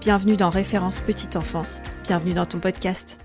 Bienvenue dans Référence Petite Enfance. Bienvenue dans ton podcast.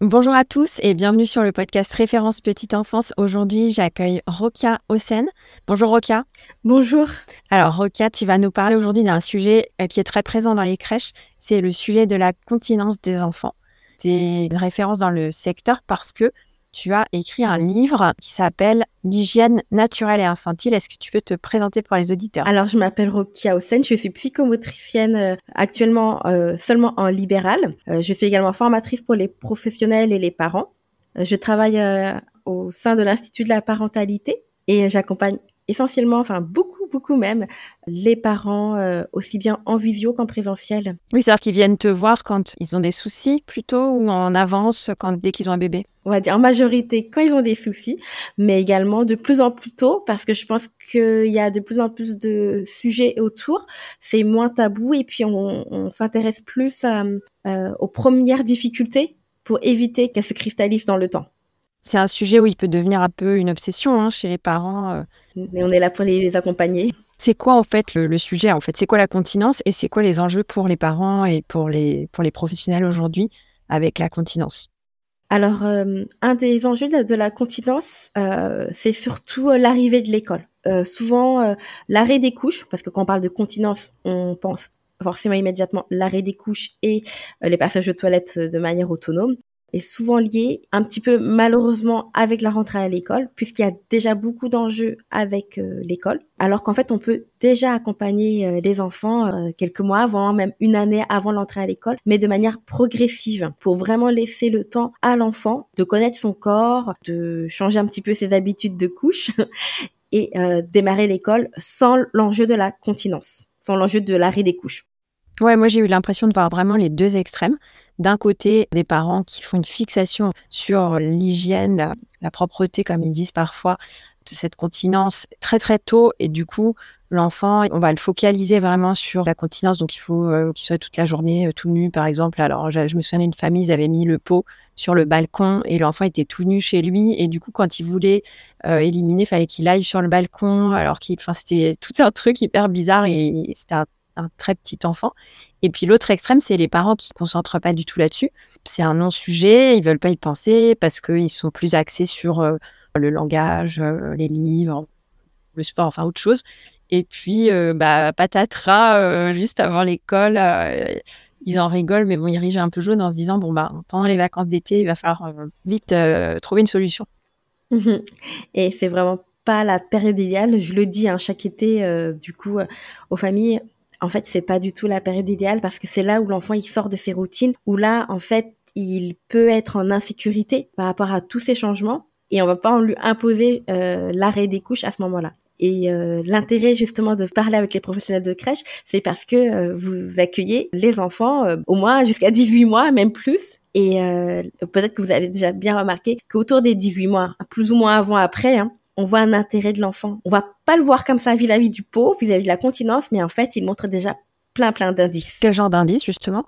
Bonjour à tous et bienvenue sur le podcast Référence Petite Enfance. Aujourd'hui, j'accueille Rokia Osen. Bonjour Rokia. Bonjour. Alors Rokia, tu vas nous parler aujourd'hui d'un sujet euh, qui est très présent dans les crèches, c'est le sujet de la continence des enfants. C'est une référence dans le secteur parce que tu as écrit un livre qui s'appelle L'hygiène naturelle et infantile. Est-ce que tu peux te présenter pour les auditeurs? Alors, je m'appelle Rokia Hossein, je suis psychomotricienne euh, actuellement euh, seulement en libéral. Euh, je suis également formatrice pour les professionnels et les parents. je travaille au sein de l'Institut de la parentalité et j'accompagne essentiellement, enfin beaucoup, beaucoup même, les parents euh, aussi bien en visio qu'en présentiel. Oui, c'est-à-dire qu'ils viennent te voir quand ils ont des soucis plutôt ou en avance quand dès qu'ils ont un bébé? On va dire en majorité quand ils ont des soucis, mais également de plus en plus tôt parce que je pense qu'il y a de plus en plus de sujets autour. C'est moins tabou et puis on, on s'intéresse plus euh, aux premières difficultés pour éviter qu'elles se cristallisent dans le temps. C'est un sujet où il peut devenir un peu une obsession hein, chez les parents. Euh. Mais on est là pour les, accompagner. C'est quoi en fait le, sujet en fait? C'est quoi la continence et c'est quoi les enjeux pour les parents et pour les, pour les professionnels aujourd'hui avec la continence? Alors, euh, un des enjeux de la, continence, euh, c'est surtout l'arrivée de l'école. souvent, l'arrêt des couches, parce que quand on parle de continence, on pense forcément immédiatement l'arrêt des couches et les passages aux toilettes de manière autonome est souvent lié un petit peu malheureusement avec la rentrée à l'école, puisqu'il y a déjà beaucoup d'enjeux avec euh, l'école, alors qu'en fait on peut déjà accompagner euh, les enfants euh, quelques mois avant, même une année avant l'entrée à l'école, mais de manière progressive, pour vraiment laisser le temps à l'enfant de connaître son corps, de changer un petit peu ses habitudes de couche et démarrer l'école sans l'enjeu de la continence, sans l'enjeu de l'arrêt des couches. Ouais, moi j'ai eu l'impression de voir vraiment les deux extrêmes. D'un côté, des parents qui font une fixation sur l'hygiène, la, propreté, comme ils disent parfois, de cette continence très très tôt, et du coup, l'enfant, on va le focaliser vraiment sur la continence, donc il faut euh, qu'il soit toute la journée euh, tout nu, par exemple. Alors, je, me souviens d'une famille, ils avaient mis le pot sur le balcon et l'enfant était tout nu chez lui, et du coup, quand il voulait euh, éliminer, fallait qu'il aille sur le balcon, alors qu'il, enfin, c'était tout un truc hyper bizarre et c'était un un très petit enfant. Et puis l'autre extrême, c'est les parents qui ne concentrent pas du tout là-dessus. C'est un non-sujet, ils veulent pas y penser parce qu'ils sont plus axés sur euh, le langage, euh, les livres, le sport, enfin autre chose. Et puis, euh, bah, patatras, juste avant l'école, ils en rigolent, mais bon, ils rigent un peu jaune en se disant, bon, bah, pendant les vacances d'été, il va falloir vite trouver une solution. Mmh Et c'est vraiment pas la période idéale. Je le dis hein, chaque été, du coup, aux familles, en fait, c'est pas du tout la période idéale parce que c'est là où l'enfant il sort de ses routines, où là, en fait, il peut être en insécurité par rapport à tous ces changements et on va pas lui imposer euh, l'arrêt des couches à ce moment-là. Et euh, l'intérêt justement de parler avec les professionnels de crèche, c'est parce que euh, vous accueillez les enfants au moins jusqu'à 18 mois, même plus. Et peut-être que vous avez déjà bien remarqué qu'autour des 18 mois, plus ou moins avant après, hein, on voit un intérêt de l'enfant. On va pas le voir comme ça vis-à-vis du pot, vis-à-vis de la continence, mais en fait, il montre déjà plein plein d'indices. Quel genre d'indices justement?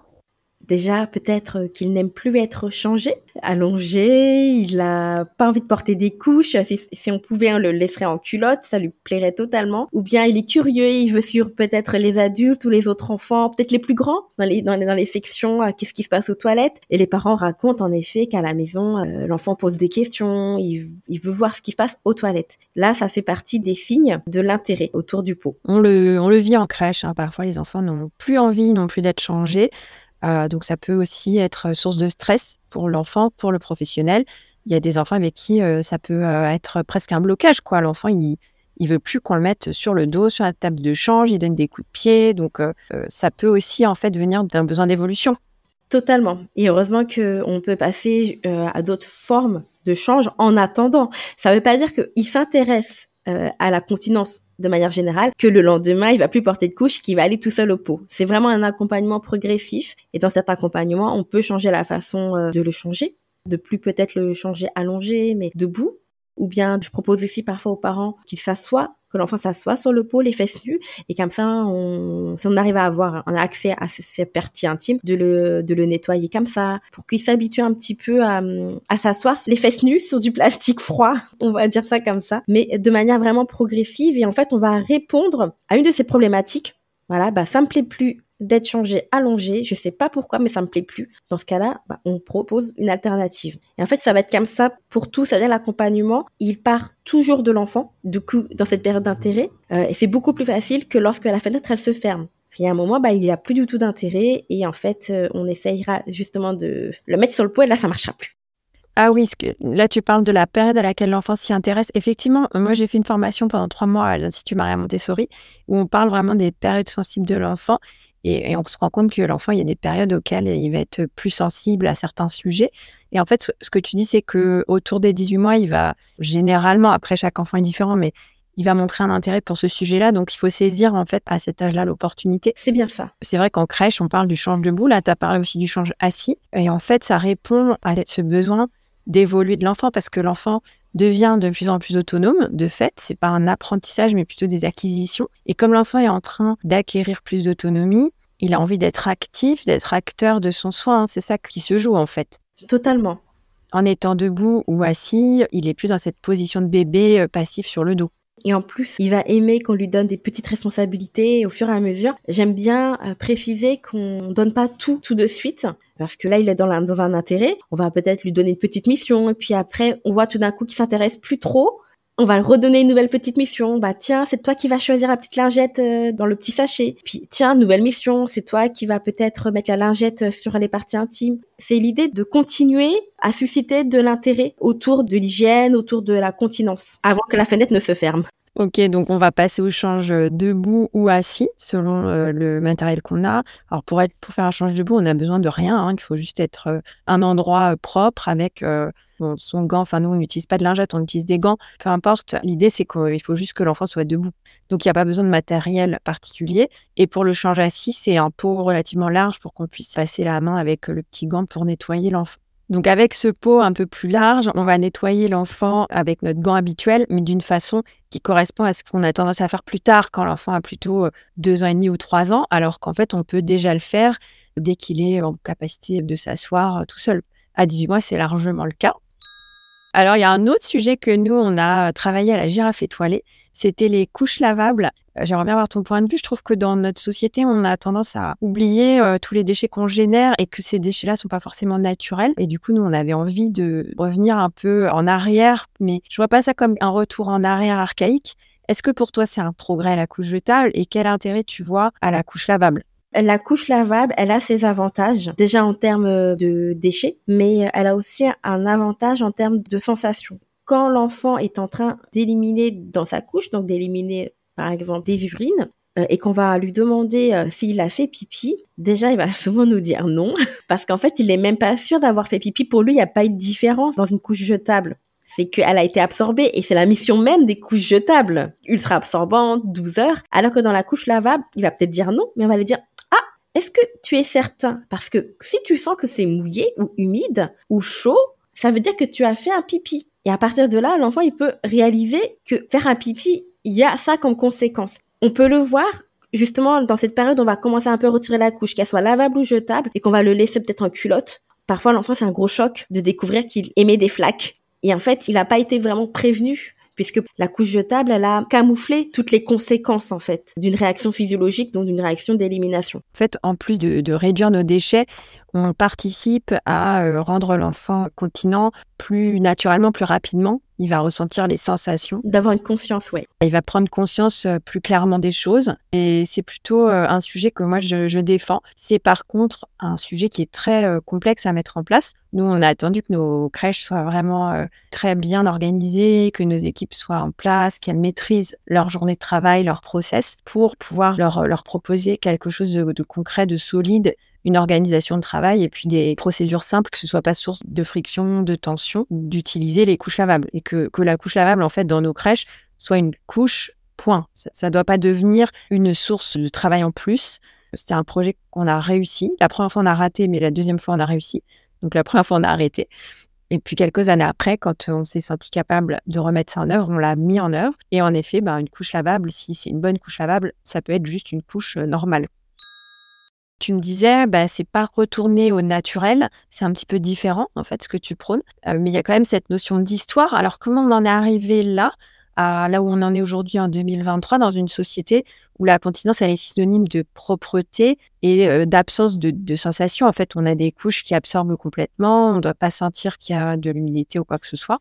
Déjà, peut-être qu'il n'aime plus être changé, allongé, il a pas envie de porter des couches. Si, on pouvait, on le laisserait en culotte, ça lui plairait totalement. Ou bien il est curieux, il veut suivre peut-être les adultes ou les autres enfants, peut-être les plus grands, dans les, dans les, sections, euh, qu'est-ce qui se passe aux toilettes. Et les parents racontent en effet qu'à la maison, euh, l'enfant pose des questions, il, il veut voir ce qui se passe aux toilettes. Là, ça fait partie des signes de l'intérêt autour du pot. On le, on le vit en crèche, hein. parfois les enfants n'ont plus envie non plus d'être changés. Euh, donc ça peut aussi être source de stress pour l'enfant, pour le professionnel. Il y a des enfants avec qui euh, ça peut euh, être presque un blocage. quoi. L'enfant, il, il veut plus qu'on le mette sur le dos, sur la table de change, il donne des coups de pied. Donc ça peut aussi en fait venir d'un besoin d'évolution. Totalement. Et heureusement qu'on peut passer à d'autres formes de change en attendant. Ça ne veut pas dire qu'il s'intéresse à la continence de manière générale que le lendemain, il va plus porter de couche, qu'il va aller tout seul au pot. C'est vraiment un accompagnement progressif et dans cet accompagnement, on peut changer la façon euh, de le changer, de plus peut-être le changer allongé, mais debout. Ou bien, je propose aussi parfois aux parents qu'ils s'assoient que l'enfant s'assoit sur le pot, les fesses nues, et comme ça, on, si on arrive à avoir un accès à ces parties intimes, de le, de le nettoyer comme ça, pour qu'il s'habitue un petit peu à, à s'asseoir les fesses nues sur du plastique froid, on va dire ça comme ça, mais de manière vraiment progressive, et en fait, on va répondre à une de ces problématiques. Voilà, bah ça me plaît plus d'être changé allongé. Je sais pas pourquoi, mais ça me plaît plus. Dans ce cas-là, bah, on propose une alternative. Et en fait, ça va être comme ça pour tout. C'est-à-dire l'accompagnement, il part toujours de l'enfant. Du coup, dans cette période d'intérêt, euh, et c'est beaucoup plus facile que lorsque la fenêtre elle se ferme. Il y a un moment, bah, il a plus du tout d'intérêt et en fait, euh, on essayera justement de le mettre sur le pot et là, ça marchera plus. Ah oui, là tu parles de la période à laquelle l'enfant s'y intéresse. Effectivement, moi j'ai fait une formation pendant trois mois à l'Institut Maria Montessori où on parle vraiment des périodes sensibles de l'enfant et, on se rend compte que l'enfant, il y a des périodes auxquelles il va être plus sensible à certains sujets. Et en fait, ce que tu dis, c'est que autour des 18 mois, il va généralement, après chaque enfant est différent, mais il va montrer un intérêt pour ce sujet-là. Donc, il faut saisir, en fait, à cet âge-là, l'opportunité. C'est bien ça. C'est vrai qu'en crèche, on parle du change debout. Là, tu as parlé aussi du change assis. Et en fait, ça répond à ce besoin d'évoluer de l'enfant parce que l'enfant devient de plus en plus autonome. De fait, c'est pas un apprentissage, mais plutôt des acquisitions. Et comme l'enfant est en train d'acquérir plus d'autonomie, il a envie d'être actif, d'être acteur de son soin. C'est ça qui se joue en fait. Totalement. En étant debout ou assis, il est plus dans cette position de bébé euh, passif sur le dos. Et en plus, il va aimer qu'on lui donne des petites responsabilités au fur et à mesure. J'aime bien euh, préciser qu'on donne pas tout tout de suite parce que là, il est dans, dans un intérêt. On va peut-être lui donner une petite mission et puis après, on voit tout d'un coup qu'il s'intéresse plus trop. On va redonner une nouvelle petite mission. Bah tiens, c'est toi qui vas choisir la petite lingette euh, dans le petit sachet. Puis tiens, nouvelle mission, c'est toi qui vas peut-être mettre la lingette euh, sur les parties intimes. C'est l'idée de continuer à susciter de l'intérêt autour de l'hygiène, autour de la continence, avant que la fenêtre ne se ferme. Ok, donc on va passer au change debout ou assis selon euh, le matériel qu'on a. Alors pour être faire un change debout, on a besoin de rien. Hein. Il faut juste être un endroit propre avec son gant. Enfin nous, on n'utilise pas de lingette, on utilise des gants. Peu importe. L'idée c'est qu'il faut juste que l'enfant soit debout. Donc il n'y a pas besoin de matériel particulier. Et pour le change assis, c'est un pot relativement large pour qu'on puisse passer la main avec le petit gant pour nettoyer l'enfant. Donc avec ce pot un peu plus large, on va nettoyer l'enfant avec notre gant habituel, mais d'une façon qui correspond à ce qu'on a tendance à faire plus tard quand l'enfant a plutôt euh, deux ans et demi ou trois ans, alors qu'en fait on peut déjà le faire dès qu'il est en capacité de s'asseoir euh, tout seul. À 18 mois, c'est largement le cas. Alors, il y a un autre sujet que nous, on a travaillé à la girafe étoilée, c'était les couches lavables. Euh, j'aimerais bien avoir ton point de vue. Je trouve que dans notre société, on a tendance à oublier euh, tous les déchets qu'on génère et que ces déchets-là sont pas forcément naturels. Et du coup, nous, on avait envie de revenir un peu en arrière, mais je vois pas ça comme un retour en arrière archaïque. Est-ce que pour toi, c'est un progrès à la couche jetable et quel intérêt tu vois à la couche lavable? La couche lavable, elle a ses avantages, déjà en termes de déchets, mais elle a aussi un avantage en termes de sensation. Quand l'enfant est en train d'éliminer dans sa couche, donc d'éliminer par exemple des urines, euh, et qu'on va lui demander euh, s'il a fait pipi, déjà il va souvent nous dire non, parce qu'en fait il est même pas sûr d'avoir fait pipi. Pour lui, il n'y a pas eu de différence dans une couche jetable c'est qu'elle a été absorbée et c'est la mission même des couches jetables, ultra absorbantes, 12 heures, alors que dans la couche lavable, il va peut-être dire non, mais on va lui dire est-ce que tu es certain? Parce que si tu sens que c'est mouillé ou humide ou chaud, ça veut dire que tu as fait un pipi. Et à partir de là, l'enfant, il peut réaliser que faire un pipi, il y a ça comme conséquence. On peut le voir justement dans cette période, on va commencer un peu à retirer la couche, qu'elle soit lavable ou jetable, et qu'on va le laisser peut-être en culotte. Parfois, l'enfant, c'est un gros choc de découvrir qu'il émet des flaques. Et en fait, il n'a pas été vraiment prévenu puisque la couche jetable, elle a camouflé toutes les conséquences en fait d'une réaction physiologique, donc d'une réaction d'élimination. En fait, en plus de, réduire nos déchets, on participe à euh, rendre l'enfant continent plus naturellement, plus rapidement. Il va ressentir les sensations. D'avoir une conscience, oui. Il va prendre conscience euh, plus clairement des choses. Et c'est plutôt euh, un sujet que moi, je, défends. C'est par contre un sujet qui est très complexe à mettre en place. Nous, on a attendu que nos crèches soient vraiment très bien organisées, que nos équipes soient en place, qu'elles maîtrisent leur journée de travail, leur process, pour pouvoir leur, leur proposer quelque chose de, de concret, de solide une organisation de travail et puis des procédures simples, que ce soit pas source de friction, de tension, d'utiliser les couches lavables. Et que, que la couche lavable, en fait, dans nos crèches, soit une couche Point. Ça ne doit pas devenir une source de travail en plus. C'était un projet qu'on a réussi. La première fois, on a raté, mais la deuxième fois, on a réussi. Donc la première fois, on a arrêté. Et puis quelques années après, quand on s'est senti capable de remettre ça en œuvre, on l'a mis en œuvre. Et en effet, ben, une couche lavable, si c'est une bonne couche lavable, ça peut être juste une couche euh, normale. Tu me disais, bah, c'est pas retourner au naturel, c'est un petit peu différent en fait ce que tu prônes, euh, mais il y a quand même cette notion d'histoire. Alors comment on en est arrivé là là où on en est aujourd'hui en 2023 dans une société où la continence elle est synonyme de propreté et euh, d'absence de, sensation. En fait, on a des couches qui absorbent complètement, on ne doit pas sentir qu'il y a de l'humidité ou quoi que ce soit,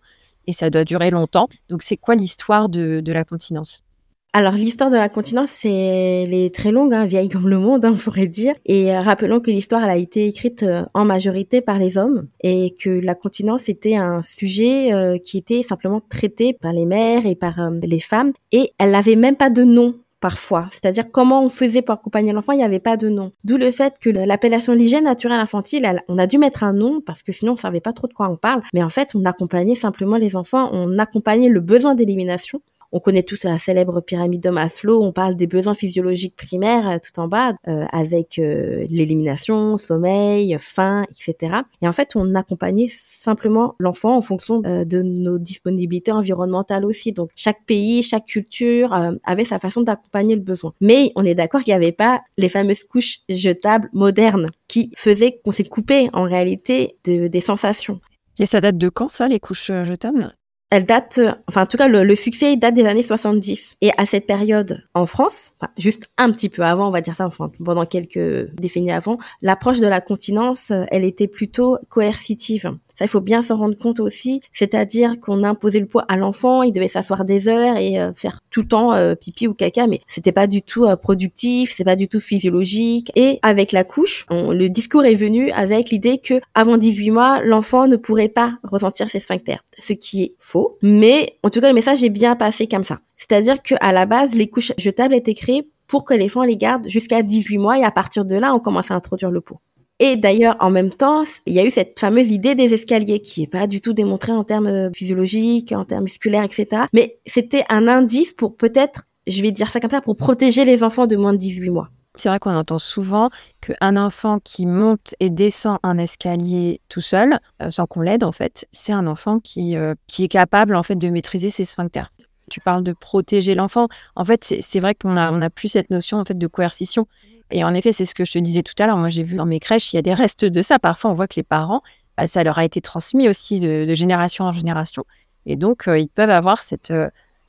et ça doit durer longtemps. Donc, c'est quoi l'histoire de la continence? Alors l'histoire de la continence, elle est très longue, hein, vieille comme le monde, hein, on pourrait dire. Et euh, rappelons que l'histoire elle a été écrite euh, en majorité par les hommes et que la continence était un sujet euh, qui était simplement traité par les mères et par les femmes et elle n'avait même pas de nom parfois. C'est-à-dire comment on faisait pour accompagner l'enfant, il n'y avait pas de nom. D'où le fait que l'appellation l'hygiène naturelle infantile, on a dû mettre un nom parce que sinon on savait pas trop de quoi on parle. Mais en fait, on accompagnait simplement les enfants, on accompagnait le besoin d'élimination on connaît tous la célèbre pyramide de Maslow. On parle des besoins physiologiques primaires euh, tout en bas, euh, avec euh, l'élimination, sommeil, faim, etc. Et en fait, on accompagnait simplement l'enfant en fonction de nos disponibilités environnementales aussi. Donc, chaque pays, chaque culture avait sa façon d'accompagner le besoin. Mais on est d'accord qu'il n'y avait pas les fameuses couches jetables modernes qui faisaient qu'on s'est coupé en réalité de, des sensations. Et ça date de quand ça, les couches jetables? Elle date, euh, enfin en tout cas le, succès date des années 70. Et à cette période en France, enfin, juste un petit peu avant, on va dire ça, enfin pendant quelques décennies avant, l'approche de la continence, euh, elle était plutôt coercitive. Ça, il faut bien s'en rendre compte aussi, c'est-à-dire qu'on imposait le poids à l'enfant, il devait s'asseoir des heures et euh, faire tout le temps pipi ou caca, mais c'était pas du tout productif, c'est pas du tout physiologique. Et avec la couche, le discours est venu avec l'idée que avant 18 mois, l'enfant ne pourrait pas ressentir ses sphincters, ce qui est faux mais en tout cas, le message est bien passé comme ça. C'est-à-dire qu'à la base, les couches jetables étaient créées pour que les enfants les gardent jusqu'à 18 mois et à partir de là, on commence à introduire le pot. Et d'ailleurs, en même temps, il y a eu cette fameuse idée des escaliers qui est pas du tout démontrée en termes euh, physiologiques, en termes musculaires, etc. Mais c'était un indice pour peut-être, je vais dire ça comme ça, pour protéger les enfants de moins de 18 mois. C'est vrai qu'on entend souvent qu'un enfant qui monte et descend un escalier tout seul, euh, sans qu'on l'aide en fait, c'est un enfant qui, euh, qui est capable en fait de maîtriser ses sphincters. Tu parles de protéger l'enfant. En fait, c'est vrai qu'on a, on a plus cette notion en fait de coercition. Et en effet, c'est ce que je te disais tout à l'heure. Moi, j'ai vu dans mes crèches, il y a des restes de ça. Parfois, on voit que les parents, bah, ça leur a été transmis aussi de, génération en génération. Et donc, euh, ils peuvent avoir cette,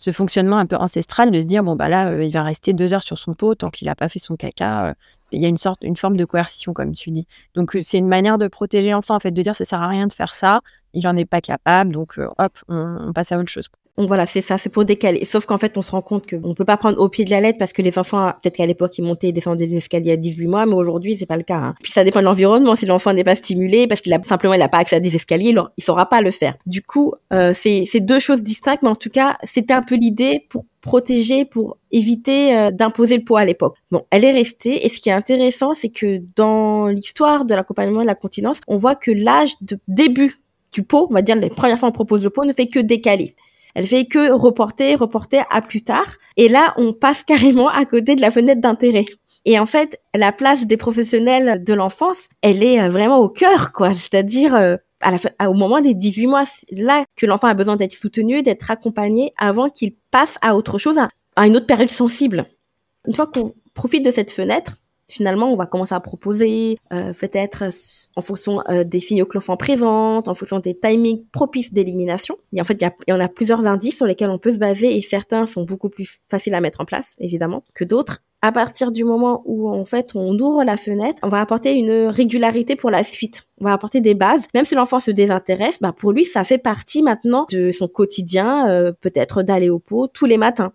ce fonctionnement un peu ancestral de se dire bon bah là euh, il va rester deux heures sur son pot tant qu'il n'a pas fait son caca. Euh, il y a une sorte, une forme de coercition comme tu dis. Donc euh, c'est une manière de protéger l'enfant en fait, de dire ça sert à rien de faire ça, il en est pas capable, donc hop on, passe à autre chose. Donc voilà, c'est ça, c'est pour décaler. Sauf qu'en fait, on se rend compte qu'on peut pas prendre au pied de la lettre parce que les enfants, peut-être qu'à l'époque, ils montaient et descendaient des escaliers à 18 mois, mais aujourd'hui, c'est pas le cas. Hein. Puis ça dépend de l'environnement. Si l'enfant n'est pas stimulé parce qu'il a simplement, il a pas accès à des escaliers, il saura pas le faire. Du coup, euh, c'est deux choses distinctes, mais en tout cas, c'était un peu l'idée pour protéger, pour éviter euh, d'imposer le poids à l'époque. Bon, elle est restée. Et ce qui est intéressant, c'est que dans l'histoire de l'accompagnement de la continence, on voit que l'âge de début du pot, on va dire les premières fois on propose le pot, ne fait que décaler. Elle fait que reporter, reporter à plus tard. Et là, on passe carrément à côté de la fenêtre d'intérêt. Et en fait, la place des professionnels de l'enfance, elle est euh, vraiment au cœur, quoi. C'est-à-dire euh, à au moment des 18 mois, là que l'enfant a besoin d'être soutenu, d'être accompagné avant qu'il passe à autre chose, à une autre période sensible. Une fois qu'on profite de cette fenêtre, finalement, on va commencer à proposer, euh, peut-être en fonction euh, des signaux que l'enfant présente, en fonction des timings propices d'élimination. Et en fait, il y, en a plusieurs indices sur lesquels on peut se baser et certains sont beaucoup plus faciles à mettre en place, évidemment, que d'autres. À partir du moment où en fait on ouvre la fenêtre, on va apporter une régularité pour la suite. On va apporter des bases. Même si l'enfant se désintéresse, bah pour lui ça fait partie maintenant de son quotidien, euh, peut-être d'aller au pot tous les matins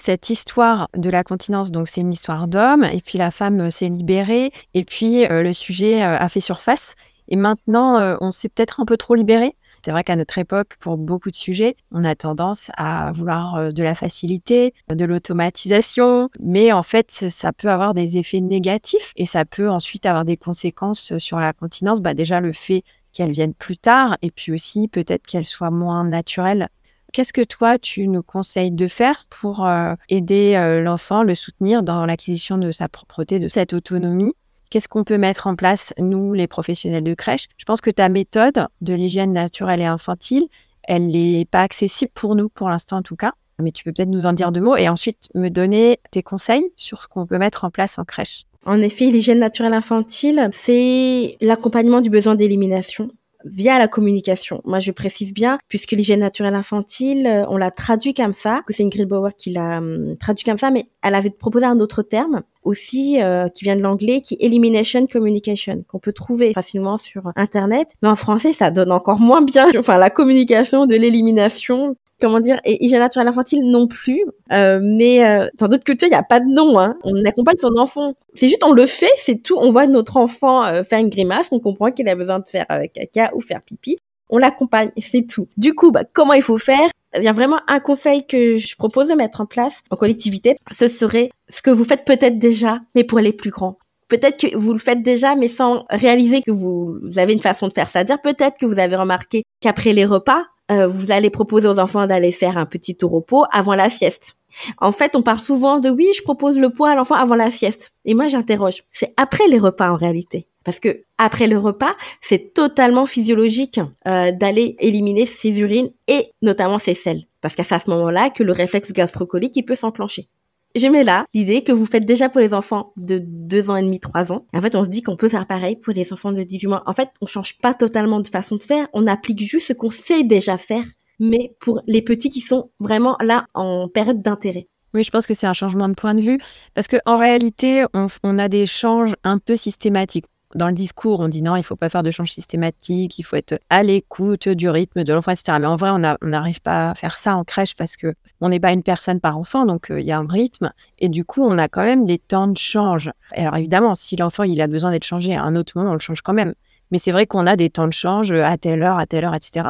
cette histoire de la continence, donc c'est une histoire d'homme, et puis la femme euh, s'est libérée, et puis euh, le sujet euh, a fait surface. Et maintenant, on s'est peut-être un peu trop libéré. C'est vrai qu'à notre époque, pour beaucoup de sujets, on a tendance à vouloir de la facilité, de l'automatisation, mais en fait, ça peut avoir des effets négatifs et ça peut ensuite avoir des conséquences sur la continence. Bah déjà, le fait qu'elle vienne plus tard et puis aussi peut-être qu'elle soit moins naturelle Qu'est-ce que toi, tu nous conseilles de faire pour euh, aider euh, l'enfant, le soutenir dans l'acquisition de sa propreté, de cette autonomie? Qu'est-ce qu'on peut mettre en place, nous, les professionnels de crèche? Je pense que ta méthode de l'hygiène naturelle et infantile, elle n'est pas accessible pour nous, pour l'instant en tout cas. Mais tu peux peut-être nous en dire deux mots et ensuite me donner tes conseils sur ce qu'on peut mettre en place en crèche. En effet, l'hygiène naturelle infantile, c'est l'accompagnement du besoin d'élimination via la communication. Moi, je précise bien, puisque l'hygiène naturelle infantile, euh, on l'a traduit comme ça, que c'est Ingrid Bauer qui l'a hum, traduit comme ça, mais elle avait proposé un autre terme aussi euh, qui vient de l'anglais, qui est elimination communication, qu'on peut trouver facilement sur Internet. Mais en français, ça donne encore moins bien. Enfin, la communication de l'élimination, comment dire, et hygiène naturelle infantile non plus. Euh, mais euh, dans d'autres cultures, il n'y a pas de nom. Hein. On accompagne son enfant. C'est juste, on le fait, c'est tout. On voit notre enfant euh, faire une grimace, on comprend qu'il a besoin de faire avec caca ou faire pipi. On l'accompagne, c'est tout. Du coup, bah, comment il faut faire? Il y a vraiment un conseil que je propose de mettre en place en collectivité. Ce serait ce que vous faites peut-être déjà, mais pour les plus grands. Peut-être que vous le faites déjà, mais sans réaliser que vous avez une façon de faire. C'est-à-dire peut-être que vous avez remarqué qu'après les repas, euh, vous allez proposer aux enfants d'aller faire un petit tour au pot avant la sieste. En fait, on parle souvent de oui, je propose le pot à l'enfant avant la sieste. Et moi, j'interroge. C'est après les repas en réalité. Parce que après le repas, c'est totalement physiologique euh, d'aller éliminer ses urines et notamment ses selles. Parce qu'à ce moment-là que le réflexe gastrocolique il peut s'enclencher je mets là l'idée que vous faites déjà pour les enfants de 2 ans et demi, 3 ans. en fait, on se dit qu'on peut faire pareil pour les enfants de 18 mois. En fait, on change pas totalement de façon de faire, on applique juste ce qu'on sait déjà faire, mais pour les petits qui sont vraiment là en période d'intérêt. Oui, je pense que c'est un changement de point de vue parce qu'en réalité, on, on a des changes un peu systématiques dans le discours, on dit non, il faut pas faire de change systématique, il faut être à l'écoute du rythme de l'enfant, etc. Mais en vrai, on n'arrive pas à faire ça en crèche parce que on n'est pas une personne par enfant, donc euh, il y a un rythme. Et du coup, on a quand même des temps de change. Alors évidemment, si l'enfant il a besoin d'être changé à un autre moment, on le change quand même. Mais c'est vrai qu'on a des temps de change à telle heure, à telle heure, etc.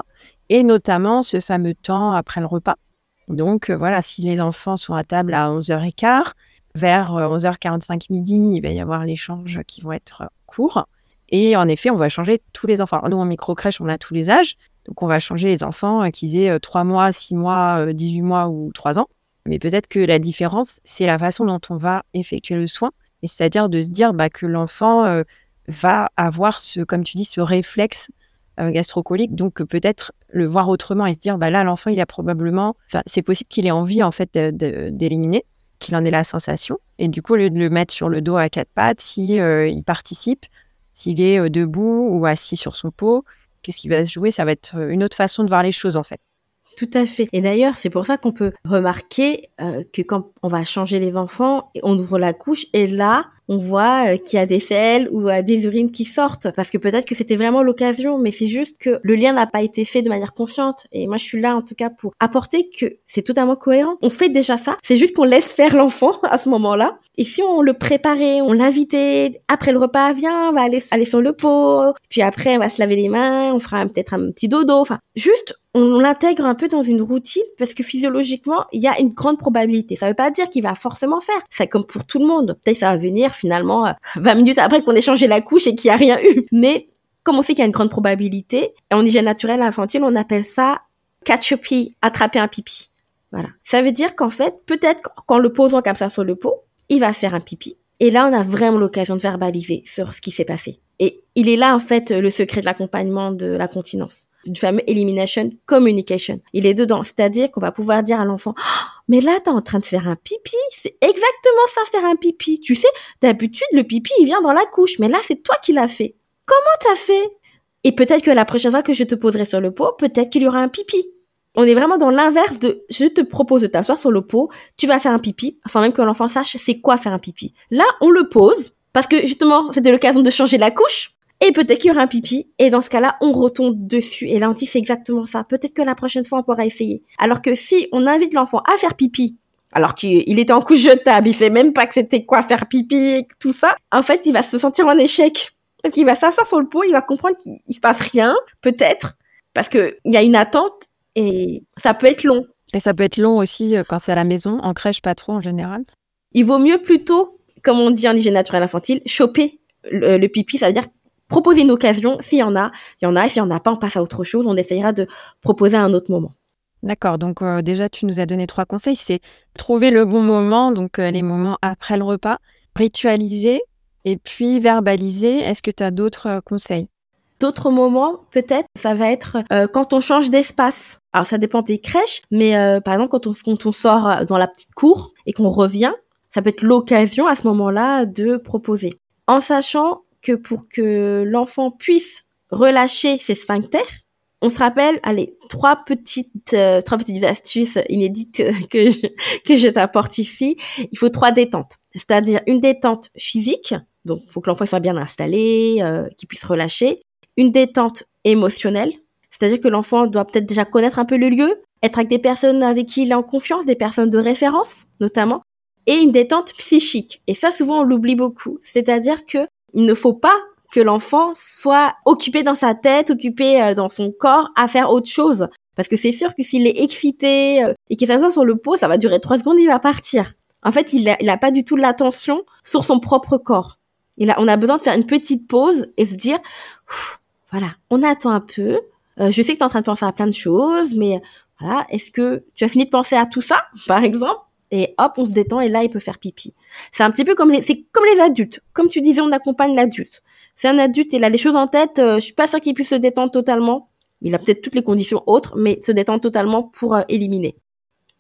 Et notamment ce fameux temps après le repas. Donc euh, voilà, si les enfants sont à table à 11h15, vers 11h45 euh, midi, il va y avoir les changes qui vont être courts. Et en effet, on va changer tous les enfants. nous, en micro-crèche, on a tous les âges. Donc, on va changer les enfants euh, qu'ils aient 3 euh, mois, 6 mois, 18 mois ou 3 ans. Mais peut-être que la différence, c'est la façon dont on va effectuer le soin. C'est-à-dire de se dire bah, que l'enfant va avoir ce, comme tu dis, ce réflexe gastrocolique. Donc, peut-être le voir autrement et se dire, bah là, l'enfant, il a probablement, c'est possible qu'il ait envie, en fait, d'éliminer qu'il en ait la sensation. Et du coup, au lieu de le mettre sur le dos à quatre pattes, si euh, il participe, s'il est euh, debout ou assis sur son pot, qu'est-ce qui va se jouer? Ça va être euh, une autre façon de voir les choses en fait. Tout à fait. Et d'ailleurs, c'est pour ça qu'on peut remarquer que quand on va changer les enfants, on ouvre la couche et là, on voit euh, qu'il y a des selles ou euh, des urines qui sortent parce que peut-être que c'était vraiment l'occasion, mais c'est juste que le lien n'a pas été fait de manière consciente. Et moi, je suis là en tout cas pour apporter que c'est totalement cohérent. On fait déjà ça. C'est juste qu'on laisse faire l'enfant à ce moment-là. Et si on le préparait, on l'invitait après le repas, viens, on va aller, aller sur le pot. Puis après, on va se laver les mains, on fera peut-être un petit dodo. Enfin, juste on l'intègre un peu dans une routine parce que physiologiquement, il y a une grande probabilité. Ça veut pas dire qu'il va forcément faire. C'est comme pour tout le monde. Peut-être ça va venir finalement 20 euh, minutes après qu'on ait changé la couche et qu'il n'y a rien eu. Mais comme on sait qu'il y a une grande probabilité, en hygiène naturelle infantile, on appelle ça catch a pee, attraper un pipi. Voilà. Ça veut dire qu'en fait, peut-être qu'en le posant comme ça sur le pot, il va faire un pipi. Et là, on a vraiment l'occasion de verbaliser sur ce qui s'est passé. Et il est là, en fait, le secret de l'accompagnement de la continence du fameux elimination communication. Il est dedans, c'est-à-dire qu'on va pouvoir dire à l'enfant oh, "Mais là, t'es en train de faire un pipi, c'est exactement ça faire un pipi. Tu sais, d'habitude le pipi il vient dans la couche, mais là c'est toi qui l'as fait. Comment t'as fait? Et peut-être que la prochaine fois que je te poserai sur le pot, peut-être qu'il y aura un pipi. On est vraiment dans l'inverse de je te propose de t'asseoir sur le pot, tu vas faire un pipi, sans même que l'enfant sache c'est quoi faire un pipi. Là, on le pose parce que justement, c'était l'occasion de changer la couche et peut-être qu'il y aura un pipi. Et dans ce cas-là, on retombe dessus. Et là, on dit c'est exactement ça. Peut-être que la prochaine fois, on pourra essayer. Alors que si on invite l'enfant à faire pipi, alors qu'il était en couche jetable, il sait même pas que c'était quoi faire pipi et tout ça, en fait, il va se sentir en échec. Parce qu'il va s'asseoir sur le pot, il va comprendre qu'il se passe rien, peut-être, parce que il y a une attente et ça peut être long. Et ça peut être long aussi euh, quand c'est à la maison, en crèche pas trop en général. Il vaut mieux plutôt, comme on dit en hygiène naturelle infantile, choper le, le pipi, ça veut dire proposer une occasion. S'il y en a, il y en a. S'il y en a pas, on passe à autre chose. On essayera de proposer à un autre moment. D'accord, donc euh, déjà tu nous as donné trois conseils, c'est trouver le bon moment, donc euh, les moments après le repas, ritualiser et puis verbaliser. Est-ce que tu as d'autres euh, conseils? D'autres moments, peut-être, ça va être quand on change d'espace. Alors ça dépend des crèches, mais par exemple quand on, quand on sort dans la petite cour et qu'on revient, ça peut être l'occasion à ce moment-là de proposer. En sachant que pour que l'enfant puisse relâcher ses sphincters, on se rappelle, allez, trois petites, euh, trois petites astuces inédites que, je, que je t'apporte ici. Il faut trois détentes, c'est-à-dire une détente physique, donc faut que l'enfant soit bien installé, euh, qu'il puisse relâcher. Une détente émotionnelle, c'est-à-dire que l'enfant doit peut-être déjà connaître un peu le lieu, être avec des personnes avec qui il est en confiance, des personnes de référence notamment, et une détente psychique. Et ça, souvent, on l'oublie beaucoup. C'est-à-dire que il ne faut pas que l'enfant soit occupé dans sa tête, occupé euh, dans son corps à faire autre chose. Parce que c'est sûr que s'il est excité euh, et qu'il s'assoit sur le pot, ça va durer trois secondes, il va partir. En fait, il n'a pas du tout l'attention sur son propre corps. Il a, on a besoin de faire une petite pause et se dire, voilà, on attend un peu. Euh, je sais que tu es en train de penser à plein de choses, mais voilà, est-ce que tu as fini de penser à tout ça, par exemple? Et hop, on se détend et là, il peut faire pipi. C'est un petit peu comme les, c'est comme les adultes. Comme tu disais, on accompagne l'adulte c'est un adulte, il a les choses en tête. Euh, je suis pas sûre qu'il puisse se détendre totalement. Il a peut-être toutes les conditions autres, mais se détendre totalement pour euh, éliminer.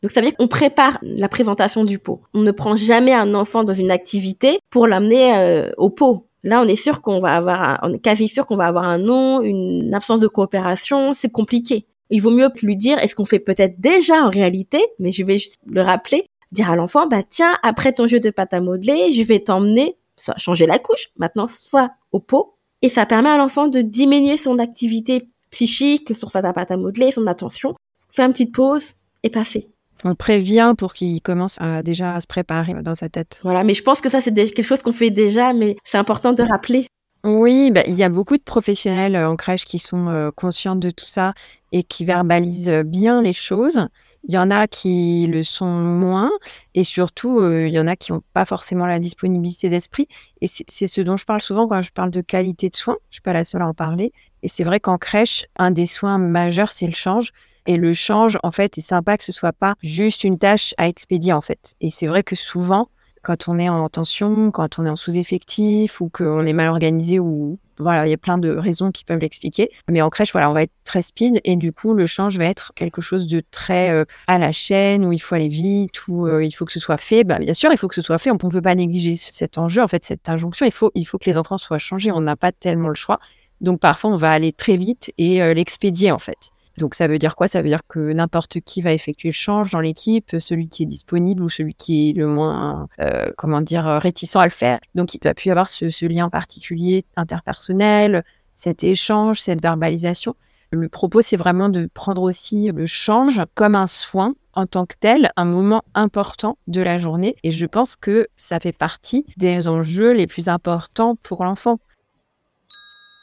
Donc ça veut dire qu'on prépare la présentation du pot. On ne prend jamais un enfant dans une activité pour l'amener euh, au pot. Là, on est sûr qu'on va avoir, on est quasi sûr qu'on va avoir un nom, une absence de coopération. C'est compliqué. Il vaut mieux lui dire, est-ce qu'on fait peut-être déjà en réalité, mais je vais juste le rappeler, dire à l'enfant, bah tiens, après ton jeu de pâte à modeler, je vais t'emmener soit changer la couche, maintenant soit au pot, et ça permet à l'enfant de diminuer son activité psychique sur sa pâte à modeler, son attention, faire une petite pause et passer. On prévient pour qu'il commence à, déjà à se préparer dans sa tête. Voilà, mais je pense que ça c'est quelque chose qu'on fait déjà, mais c'est important de rappeler. Oui, bah, il y a beaucoup de professionnels euh, en crèche qui sont euh, conscients de tout ça et qui verbalisent bien les choses. Il y en a qui le sont moins et surtout, euh, il y en a qui n'ont pas forcément la disponibilité d'esprit. Et c'est ce dont je parle souvent quand je parle de qualité de soins. Je suis pas la seule à en parler. Et c'est vrai qu'en crèche, un des soins majeurs, c'est le change. Et le change, en fait, c'est sympa que ce soit pas juste une tâche à expédier, en fait. Et c'est vrai que souvent, quand on est en tension, quand on est en sous-effectif ou qu'on est mal organisé ou voilà, il y a plein de raisons qui peuvent l'expliquer. Mais en crèche, voilà, on va être très speed et du coup, le change va être quelque chose de très euh, à la chaîne où il faut aller vite, où euh, il faut que ce soit fait. Bah, bien sûr, il faut que ce soit fait. On ne peut pas négliger cet enjeu, en fait, cette injonction. Il faut, il faut que les enfants soient changés. On n'a pas tellement le choix. Donc parfois, on va aller très vite et euh, l'expédier, en fait. Donc ça veut dire quoi? Ça veut dire que n'importe qui va effectuer le change dans l'équipe, celui qui est disponible ou celui qui est le moins, euh, comment dire, réticent à le faire. Donc il va plus y avoir ce, lien particulier interpersonnel, cet échange, cette verbalisation. Le propos, c'est vraiment de prendre aussi le change comme un soin en tant que tel, un moment important de la journée. Et je pense que ça fait partie des enjeux les plus importants pour l'enfant.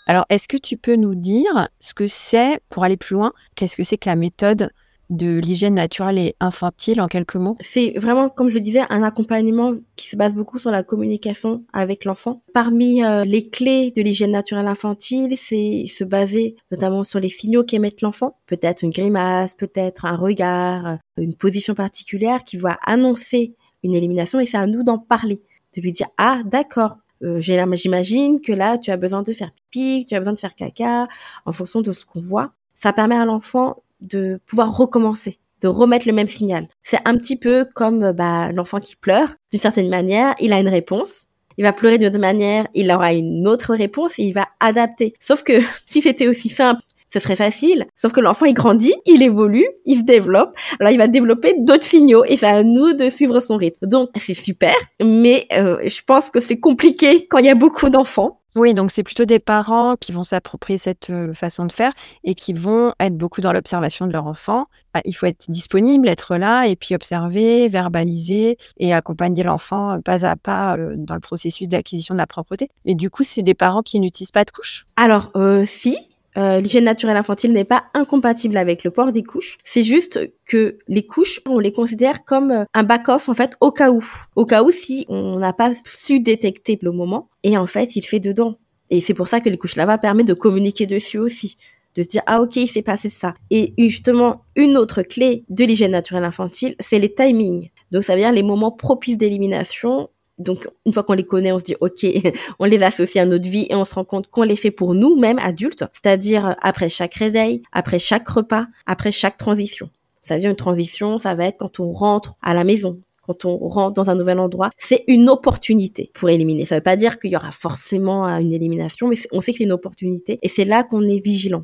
Alors, est-ce que tu peux nous dire ce que c'est, pour aller plus loin, qu'est-ce que c'est que la méthode de l'hygiène naturelle et infantile en quelques mots? C'est vraiment, comme je le disais, un accompagnement qui se base beaucoup sur la communication avec l'enfant. Parmi euh, les clés de l'hygiène naturelle infantile, c'est se baser notamment sur les signaux qu'émettent l'enfant, peut-être une grimace, peut-être un regard, euh, une position particulière qui va annoncer une élimination et c'est à nous d'en parler, de lui dire ah d'accord, euh, j'imagine que là, tu as besoin de faire pipi, tu as besoin de faire caca, en fonction de ce qu'on voit. Ça permet à l'enfant de pouvoir recommencer, de remettre le même signal. C'est un petit peu comme euh, bah, l'enfant qui pleure. D'une certaine manière, il a une réponse. Il va pleurer d'une autre manière, il aura une autre réponse et il va adapter. Sauf que si c'était aussi simple ce serait facile. Sauf que l'enfant, il grandit, il évolue, il se développe. Alors, il va développer d'autres signaux et c'est à nous de suivre son rythme. Donc, c'est super, mais euh, je pense que c'est compliqué quand il y a beaucoup d'enfants. Oui, donc c'est plutôt des parents qui vont s'approprier cette euh, façon de faire et qui vont être beaucoup dans l'observation de leur enfant. Ah, il faut être disponible, être là et puis observer, verbaliser et accompagner l'enfant euh, pas à pas dans le processus d'acquisition de la propreté. Et du coup, c'est des parents qui n'utilisent pas de couches? Alors, si, euh, l'hygiène naturelle infantile n'est pas incompatible avec le port des couches. C'est juste que les couches, on les considère comme euh, un back-off en fait au cas où. Au cas où si on n'a pas su détecter le moment et en fait il fait dedans. Et c'est pour ça que les couches lava permettent de communiquer dessus aussi. de se dire ah ok il s'est passé ça. Et justement une autre clé de l'hygiène naturelle infantile, c'est les timings. Donc ça veut dire les moments propices d'élimination. Donc une fois qu'on les connaît, on se dit ok, on les associe à notre vie et on se rend compte qu'on les fait pour nous, même adultes, c'est-à-dire après chaque réveil, après chaque repas, après chaque transition. Ça dire une transition, ça va être quand on rentre à la maison, quand on rentre dans un nouvel endroit, c'est une opportunité pour éliminer. Ça ne veut pas dire qu'il y aura forcément une élimination, mais on sait que c'est une opportunité et c'est là qu'on est vigilant.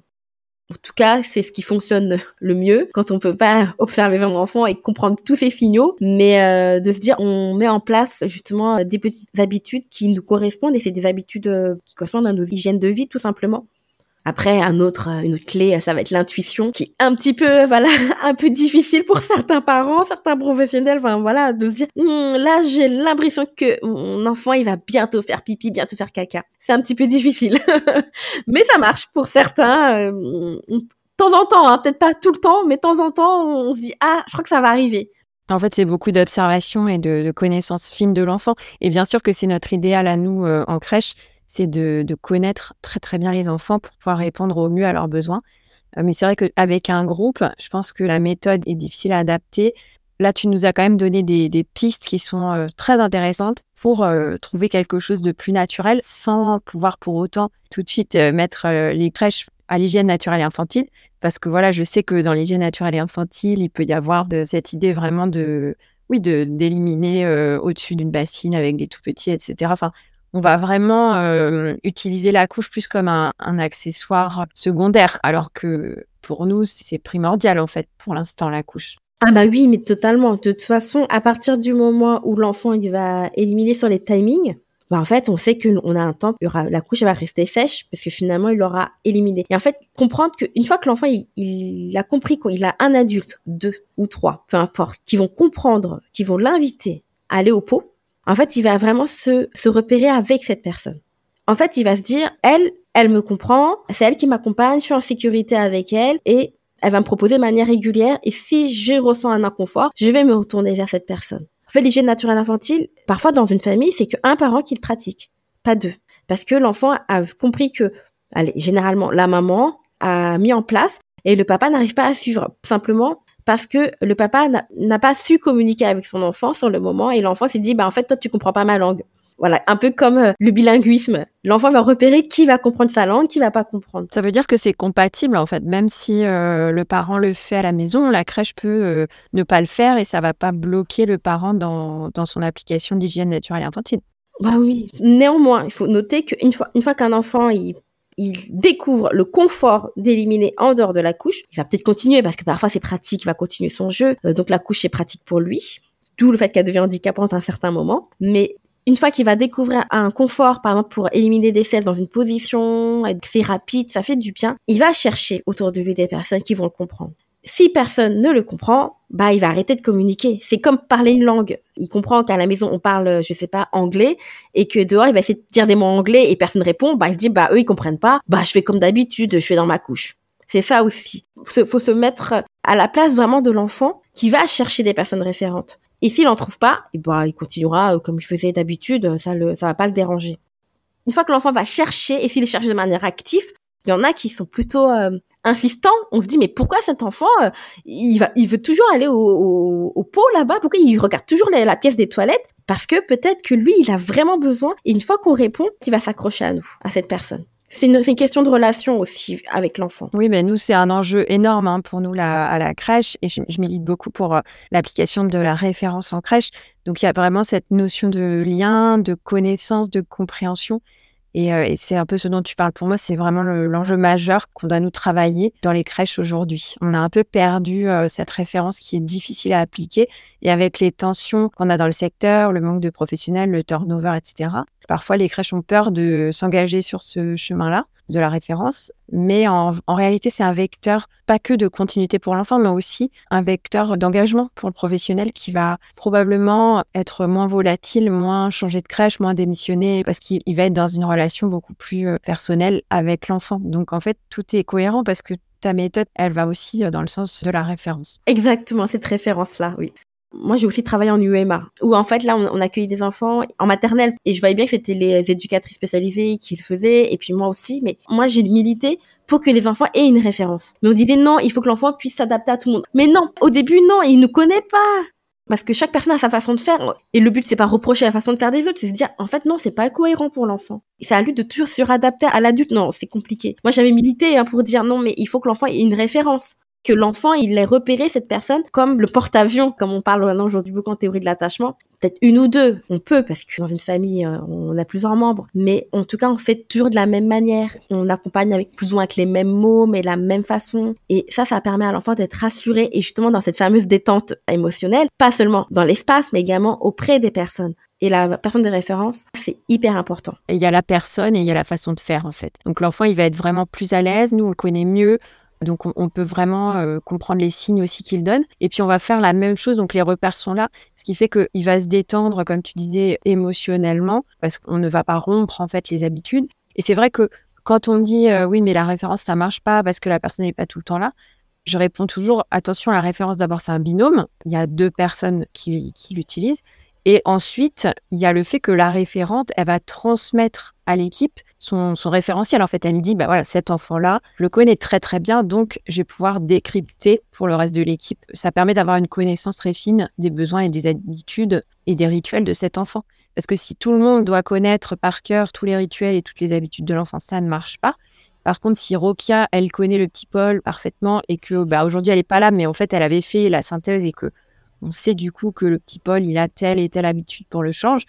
En tout cas, c'est ce qui fonctionne le mieux quand on peut pas observer son enfant et comprendre tous ses signaux, mais euh, de se dire on met en place justement des petites habitudes qui nous correspondent et c'est des habitudes euh, qui correspondent à nos hygiènes de vie tout simplement. Après, un autre, euh, une autre clé, ça va être l'intuition, qui est un petit peu, voilà, un peu difficile pour certains parents, certains professionnels, enfin voilà, de se dire, hum, là, j'ai l'impression que mon enfant, il va bientôt faire pipi, bientôt faire caca. C'est un petit peu difficile, mais ça marche pour certains. Euh, de temps en temps, hein, peut-être pas tout le temps, mais de temps en temps, on se dit, ah, je crois que ça va arriver. En fait, c'est beaucoup d'observation et de, connaissances fines de l'enfant. Et bien sûr que c'est notre idéal à nous euh, en crèche, c'est de, connaître très très bien les enfants pour pouvoir répondre au mieux à leurs besoins. Euh, mais c'est vrai qu'avec un groupe, je pense que la méthode est difficile à adapter. Là, tu nous as quand même donné des, pistes qui sont euh, très intéressantes pour euh, trouver quelque chose de plus naturel sans pouvoir pour autant tout de suite mettre les crèches à l'hygiène naturelle et infantile. Parce que voilà, je sais que dans l'hygiène naturelle et infantile, il peut y avoir de cette idée vraiment de, oui, d'éliminer au-dessus d'une bassine avec des tout petits, etc. Enfin, on va vraiment euh, utiliser la couche plus comme un, accessoire secondaire, alors que pour nous, c'est primordial en fait pour l'instant la couche. Ah bah oui, mais totalement. De toute façon, à partir du moment où l'enfant il va éliminer sur les timings, bah en fait, on sait qu'on a un temps, la couche va rester sèche parce que finalement, il l'aura éliminé. Et en fait, comprendre qu'une fois que l'enfant il, a compris qu'il a un adulte, deux ou trois, peu importe, qui vont comprendre, qui vont l'inviter à aller au pot, en fait, il va vraiment se, se repérer avec cette personne. En fait, il va se dire, elle, elle me comprend, c'est elle qui m'accompagne, je suis en sécurité avec elle et elle va me proposer de manière régulière et si je ressens un inconfort, je vais me retourner vers cette personne. En fait, l'hygiène naturelle infantile, parfois dans une famille, c'est qu'un parent qui le pratique, pas deux. Parce que l'enfant a compris que, allez, généralement, la maman a mis en place et le papa n'arrive pas à suivre. Simplement, parce que le papa n'a pas su communiquer avec son enfant sur le moment et l'enfant s'est dit bah en fait toi tu comprends pas ma langue. Voilà, un peu comme euh, le bilinguisme. L'enfant va repérer qui va comprendre sa langue, qui va pas comprendre. Ça veut dire que c'est compatible en fait, même si euh, le parent le fait à la maison, la crèche peut euh, ne pas le faire et ça va pas bloquer le parent dans, dans son application d'hygiène naturelle et infantile. Bah oui. Néanmoins, il faut noter qu'une fois, une fois qu'un enfant il il découvre le confort d'éliminer en dehors de la couche. Il va peut-être continuer parce que parfois c'est pratique, il va continuer son jeu. Euh, donc la couche est pratique pour lui. D'où le fait qu'elle devient handicapante à un certain moment. Mais une fois qu'il va découvrir un confort, par exemple, pour éliminer des selles dans une position, c'est rapide, ça fait du bien, il va chercher autour de lui des personnes qui vont le comprendre si personne ne le comprend, bah il va arrêter de communiquer. C'est comme parler une langue. Il comprend qu'à la maison on parle, je sais pas, anglais, et que dehors il va essayer de dire des mots anglais et personne répond. Bah il se dit bah eux ils comprennent pas. Bah je fais comme d'habitude, je fais dans ma couche. C'est ça aussi. Faut, se mettre à la place vraiment de l'enfant qui va chercher des personnes référentes. Et s'il en trouve pas, et bah il continuera comme il faisait d'habitude. Ça le, ça va pas le déranger. Une fois que l'enfant va chercher et s'il cherche de manière active, il y en a qui sont plutôt euh, insistants. On se dit mais pourquoi cet enfant euh, il va il veut toujours aller au, au, au pot là-bas? Pourquoi il regarde toujours la, pièce des toilettes? Parce que peut-être que lui il a vraiment besoin. Et une fois qu'on répond, il va s'accrocher à nous, à cette personne. C'est une, une, question de relation aussi avec l'enfant. Oui, mais nous, c'est un enjeu énorme hein, pour nous là, à la crèche et je, je milite beaucoup pour euh, l'application de la référence en crèche. Donc, il y a vraiment cette notion de lien, de connaissance, de compréhension euh, et, c'est un peu ce dont tu parles. Pour moi, c'est vraiment l'enjeu majeur qu'on doit nous travailler dans les crèches aujourd'hui. On a un peu perdu euh, cette référence qui est difficile à appliquer. Et avec les tensions qu'on a dans le secteur, le manque de professionnels, le turnover, etc., parfois les crèches ont peur de s'engager sur ce chemin-là de la référence, mais en, réalité, c'est un vecteur pas que de continuité pour l'enfant, mais aussi un vecteur d'engagement pour le professionnel qui va probablement être moins volatile, moins changer de crèche, moins démissionner, parce qu'il va être dans une relation beaucoup plus euh, personnelle avec l'enfant. Donc en fait, tout est cohérent parce que ta méthode, elle va aussi euh, dans le sens de la référence. Exactement, cette référence-là, oui. Moi, j'ai aussi travaillé en UMA, où en fait, là, on, on accueillait des enfants en maternelle. Et je voyais bien que c'était les éducatrices spécialisées qui le faisaient, et puis moi aussi. Mais moi, j'ai milité pour que les enfants aient une référence. Mais on disait non, il faut que l'enfant puisse s'adapter à tout le monde. Mais non, au début, non, il ne connaît pas. Parce que chaque personne a sa façon de faire. Et le but, c'est pas reprocher la façon de faire des autres, c'est se dire, en fait, non, c'est pas cohérent pour l'enfant. C'est à lui de toujours se réadapter à l'adulte. Non, c'est compliqué. Moi, j'avais milité hein, pour dire, non, mais il faut que l'enfant ait une référence que l'enfant, il ait repéré cette personne comme le porte-avions, comme on parle maintenant aujourd'hui beaucoup en théorie de l'attachement. Peut-être une ou deux, on peut, parce que dans une famille, euh, on a plusieurs membres. Mais en tout cas, on fait toujours de la même manière. On accompagne avec plus ou moins avec les mêmes mots, mais la même façon. Et ça, ça permet à l'enfant d'être rassuré et justement dans cette fameuse détente émotionnelle, pas seulement dans l'espace, mais également auprès des personnes et la personne de référence, c'est hyper important. Il y a la personne et il y a la façon de faire en fait. Donc l'enfant, il va être vraiment plus à l'aise, nous on le connaît mieux, donc on, peut vraiment euh, comprendre les signes aussi qu'il donne. Et puis on va faire la même chose, donc les repères sont là, ce qui fait qu'il va se détendre, comme tu disais, émotionnellement, parce qu'on ne va pas rompre en fait les habitudes. Et c'est vrai que quand on dit euh, oui mais la référence ça marche pas parce que la personne n'est pas tout le temps là, je réponds toujours attention la référence d'abord c'est un binôme, il y a deux personnes qui, qui l'utilisent et ensuite, il y a le fait que la référente, elle va transmettre à l'équipe son, référentiel. En fait, elle me dit, bah voilà, cet enfant-là, je le connais très très bien, donc je vais pouvoir décrypter pour le reste de l'équipe. Ça permet d'avoir une connaissance très fine des besoins et des habitudes et des rituels de cet enfant. Parce que si tout le monde doit connaître par cœur tous les rituels et toutes les habitudes de l'enfant, ça ne marche pas. Par contre, si Rokia, elle connaît le petit Paul parfaitement et que bah, aujourd'hui elle n'est pas là, mais en fait elle avait fait la synthèse et que on sait du coup que le petit Paul, il a telle et telle habitude pour le change,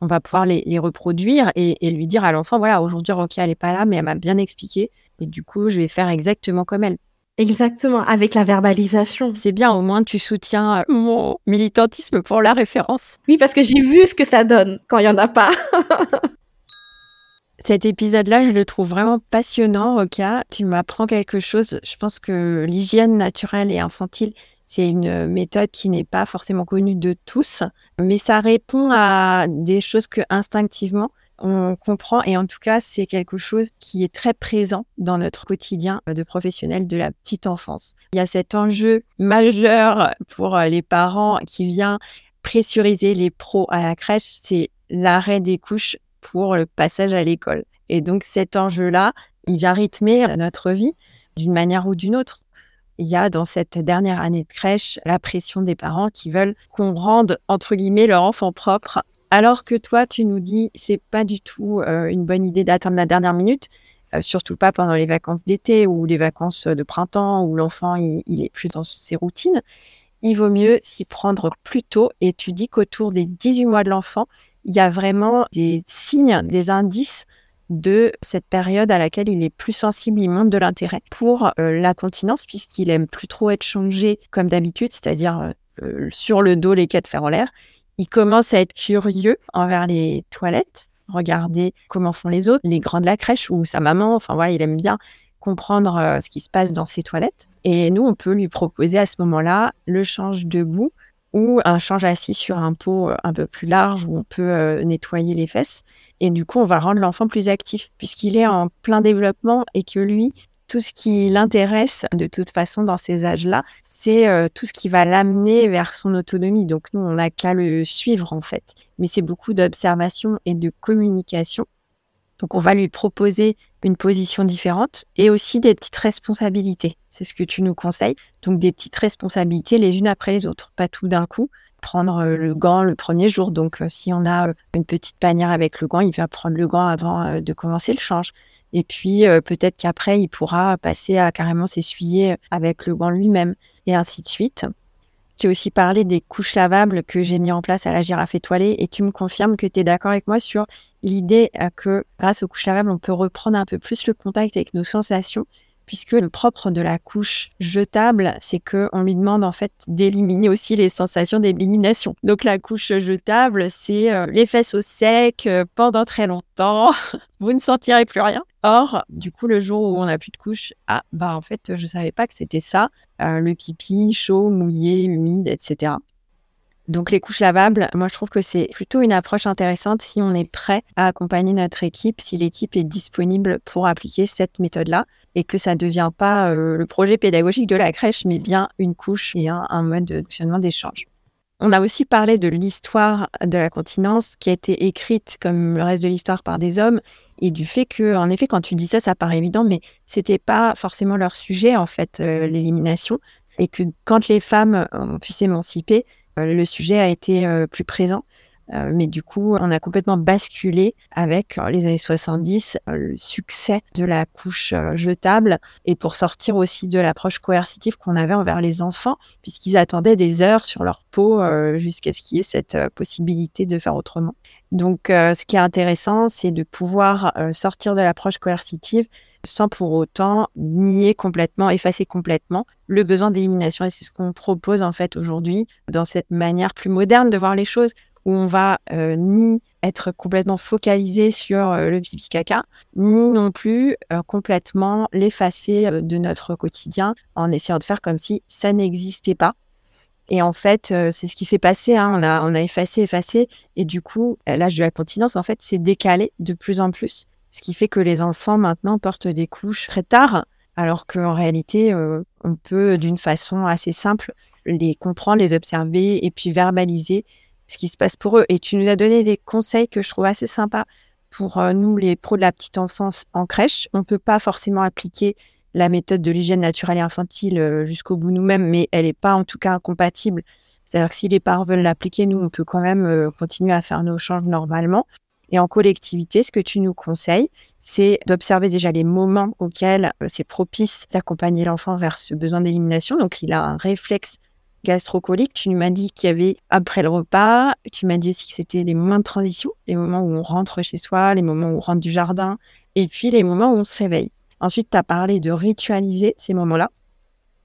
on va pouvoir les, reproduire et, lui dire à l'enfant, voilà, aujourd'hui, Rocky, elle n'est pas là, mais elle m'a bien expliqué, et du coup, je vais faire exactement comme elle. Exactement, avec la verbalisation. C'est bien, au moins tu soutiens euh, mon militantisme pour la référence. Oui, parce que j'ai vu ce que ça donne quand il n'y en a pas. Cet épisode-là, je le trouve vraiment passionnant, Rokia. Tu m'apprends quelque chose. Je pense que l'hygiène naturelle et infantile, c'est une méthode qui n'est pas forcément connue de tous, mais ça répond à des choses que instinctivement on comprend et en tout cas c'est quelque chose qui est très présent dans notre quotidien de professionnels de la petite enfance. Il y a cet enjeu majeur pour les parents qui vient pressuriser les pros à la crèche, c'est l'arrêt des couches pour le passage à l'école. Et donc cet enjeu-là, il vient rythmer notre vie d'une manière ou d'une autre il y a dans cette dernière année de crèche la pression des parents qui veulent qu'on rende entre guillemets leur enfant propre. Alors que toi, tu nous dis c'est pas du tout euh, une bonne idée d'attendre la dernière minute, euh, surtout pas pendant les vacances d'été ou les vacances de printemps où l'enfant il, il, est plus dans ses routines. Il vaut mieux s'y prendre plus tôt. Et tu dis qu'autour des 18 mois de l'enfant, il y a vraiment des signes, des indices de cette période à laquelle il est plus sensible, il montre de l'intérêt pour euh, la continence puisqu'il aime plus trop être changé comme d'habitude, c'est-à-dire euh, euh, sur le dos les quatre fers l'air. Il commence à être curieux envers les toilettes, regarder comment font les autres, les grands de la crèche ou sa maman. Enfin voilà, il aime bien comprendre ce qui se passe dans ses toilettes. Et nous, on peut lui proposer à ce moment-là le change debout ou un change assis sur un pot un peu plus large où on peut nettoyer les fesses. Et du coup, on va rendre l'enfant plus actif puisqu'il est en plein développement et que lui, tout ce qui l'intéresse de toute façon dans ces âges-là, c'est euh, tout ce qui va l'amener vers son autonomie. Donc nous, on n'a qu'à le suivre en fait. Mais c'est beaucoup d'observation et de communication. Donc on va lui proposer une position différente et aussi des petites responsabilités. C'est ce que tu nous conseilles. Donc des petites responsabilités les unes après les autres, pas tout d'un coup prendre euh, le gant le premier jour. Donc, euh, si on a euh, une petite panière avec le gant, il va prendre le gant avant de commencer le change. Et puis, peut-être qu'après, il pourra passer à carrément s'essuyer avec le gant lui-même, et ainsi de suite. J'ai aussi parlé des couches lavables que j'ai mis en place à la girafe étoilée et tu me confirmes que tu es d'accord avec moi sur l'idée que grâce aux couches lavables, on peut reprendre un peu plus le contact avec nos sensations puisque le propre de la couche jetable, c'est que on lui demande en fait d'éliminer aussi les sensations d'élimination. Donc la couche jetable, c'est euh, les fesses au sec euh, pendant très longtemps. Vous ne sentirez plus rien. Or, du coup, le jour où on n'a plus de couche, ah bah en fait, je savais pas que c'était ça, euh, le pipi chaud, mouillé, humide, etc. Donc les couches lavables, moi je trouve que c'est plutôt une approche intéressante si on est prêt à accompagner notre équipe, si l'équipe est disponible pour appliquer cette méthode-là et que ça ne devient pas euh, le projet pédagogique de la crèche, mais bien une couche et un, mode de fonctionnement d'échange. On a aussi parlé de l'histoire de la continence qui a été écrite comme le reste de l'histoire par des hommes et du fait que, en effet, quand tu dis ça, ça paraît évident, mais c'était pas forcément leur sujet, en fait, euh, l'élimination. Et que quand les femmes ont pu s'émanciper, euh, le sujet a été euh, plus présent. Mais du coup, on a complètement basculé avec les années 70, le succès de la couche jetable et pour sortir aussi de l'approche coercitive qu'on avait envers les enfants, puisqu'ils attendaient des heures sur leur peau jusqu'à ce qu'il y ait cette possibilité de faire autrement. Donc, ce qui est intéressant, c'est de pouvoir sortir de l'approche coercitive sans pour autant nier complètement, effacer complètement le besoin d'élimination. Et c'est ce qu'on propose en fait aujourd'hui dans cette manière plus moderne de voir les choses où on va euh, ni être complètement focalisé sur euh, le pipi caca, ni non plus euh, complètement l'effacer de notre quotidien en essayant de faire comme si ça n'existait pas. Et en fait, c'est ce qui s'est passé. Hein. On, a, effacé, effacé. Et du coup, l'âge de la continence, en fait, s'est décalé de plus en plus. Ce qui fait que les enfants, maintenant, portent des couches très tard, alors qu'en réalité, on peut, d'une façon assez simple, les comprendre, les observer et puis verbaliser ce qui se passe pour eux. Et tu nous as donné des conseils que je trouve assez sympas pour euh, nous, les pros de la petite enfance en crèche. On ne peut pas forcément appliquer la méthode de l'hygiène naturelle et infantile euh, jusqu'au bout nous-mêmes, mais elle n'est pas en tout cas incompatible. C'est-à-dire que si les parents veulent l'appliquer, nous, on peut quand même euh, continuer à faire nos changes normalement. Et en collectivité, ce que tu nous conseilles, c'est d'observer déjà les moments auxquels c'est propice d'accompagner l'enfant vers ce besoin d'élimination. Donc, il a un réflexe gastrocolique, tu m'as dit qu'il y avait après le repas, tu m'as dit aussi que c'était les moments de transition, les moments où on rentre chez soi, les moments où on rentre du jardin, et puis les moments où on se réveille. Ensuite, tu as parlé de ritualiser ces moments-là,